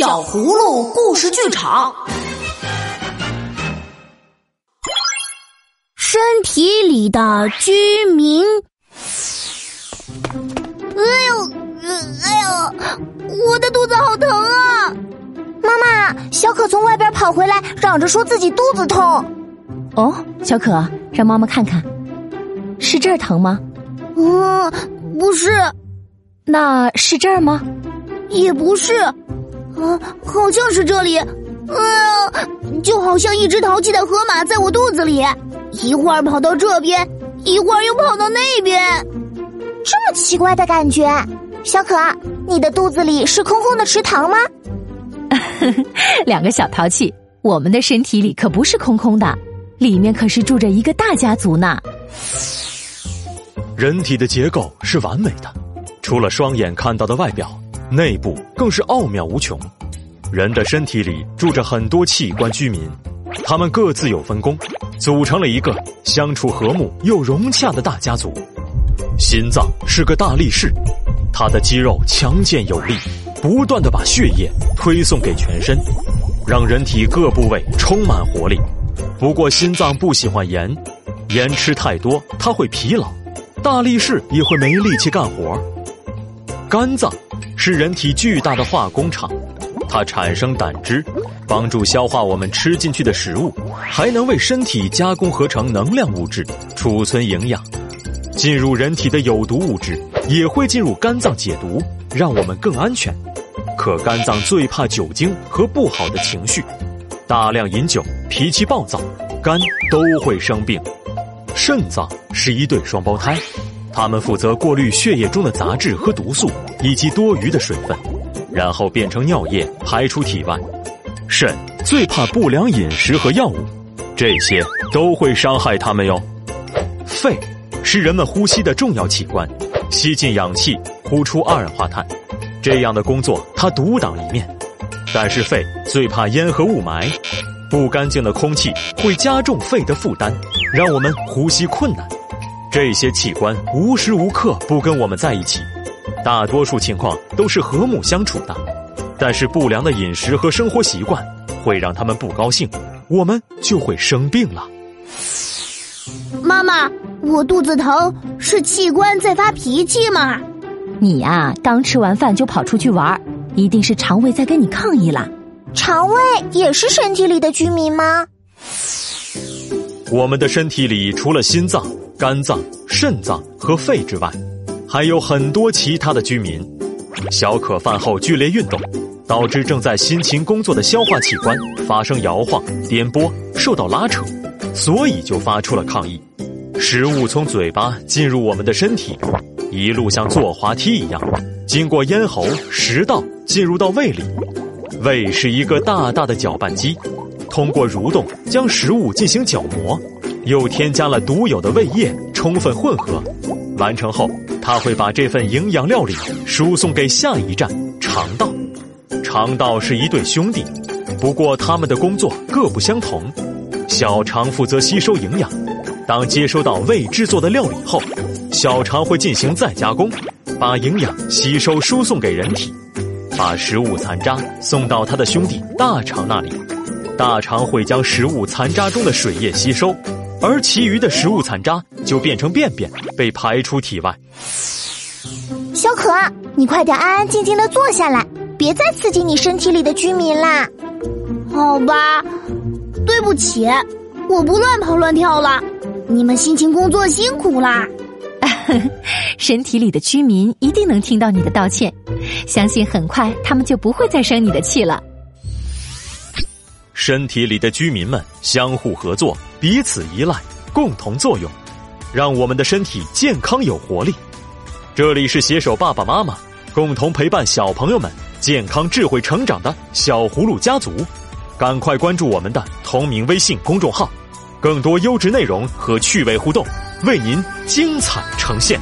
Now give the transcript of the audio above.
小葫芦故事剧场，身体里的居民。哎呦，哎呦，我的肚子好疼啊！妈妈，小可从外边跑回来，嚷着说自己肚子痛。哦，小可，让妈妈看看，是这儿疼吗？嗯，不是。那是这儿吗？也不是。啊，好像是这里，啊，就好像一只淘气的河马在我肚子里，一会儿跑到这边，一会儿又跑到那边，这么奇怪的感觉。小可，你的肚子里是空空的池塘吗？两个小淘气，我们的身体里可不是空空的，里面可是住着一个大家族呢。人体的结构是完美的，除了双眼看到的外表。内部更是奥妙无穷，人的身体里住着很多器官居民，他们各自有分工，组成了一个相处和睦又融洽的大家族。心脏是个大力士，它的肌肉强健有力，不断的把血液推送给全身，让人体各部位充满活力。不过心脏不喜欢盐，盐吃太多它会疲劳，大力士也会没力气干活。肝脏。是人体巨大的化工厂，它产生胆汁，帮助消化我们吃进去的食物，还能为身体加工合成能量物质，储存营养。进入人体的有毒物质也会进入肝脏解毒，让我们更安全。可肝脏最怕酒精和不好的情绪，大量饮酒、脾气暴躁，肝都会生病。肾脏是一对双胞胎。他们负责过滤血液中的杂质和毒素，以及多余的水分，然后变成尿液排出体外。肾最怕不良饮食和药物，这些都会伤害他们哟。肺是人们呼吸的重要器官，吸进氧气，呼出二氧化碳，这样的工作它独当一面。但是肺最怕烟和雾霾，不干净的空气会加重肺的负担，让我们呼吸困难。这些器官无时无刻不跟我们在一起，大多数情况都是和睦相处的。但是不良的饮食和生活习惯会让他们不高兴，我们就会生病了。妈妈，我肚子疼是器官在发脾气吗？你呀，刚吃完饭就跑出去玩，一定是肠胃在跟你抗议了。肠胃也是身体里的居民吗？我们的身体里除了心脏。肝脏、肾脏和肺之外，还有很多其他的居民。小可饭后剧烈运动，导致正在辛勤工作的消化器官发生摇晃、颠簸，受到拉扯，所以就发出了抗议。食物从嘴巴进入我们的身体，一路像坐滑梯一样，经过咽喉、食道，进入到胃里。胃是一个大大的搅拌机，通过蠕动将食物进行搅磨。又添加了独有的胃液，充分混合，完成后，它会把这份营养料理输送给下一站肠道。肠道是一对兄弟，不过他们的工作各不相同。小肠负责吸收营养，当接收到胃制作的料理后，小肠会进行再加工，把营养吸收输送给人体，把食物残渣送到他的兄弟大肠那里。大肠会将食物残渣中的水液吸收。而其余的食物残渣就变成便便，被排出体外。小可，你快点安安静静的坐下来，别再刺激你身体里的居民啦。好吧，对不起，我不乱跑乱跳了。你们辛勤工作辛苦啦。身体里的居民一定能听到你的道歉，相信很快他们就不会再生你的气了。身体里的居民们相互合作，彼此依赖，共同作用，让我们的身体健康有活力。这里是携手爸爸妈妈，共同陪伴小朋友们健康智慧成长的小葫芦家族。赶快关注我们的同名微信公众号，更多优质内容和趣味互动，为您精彩呈现。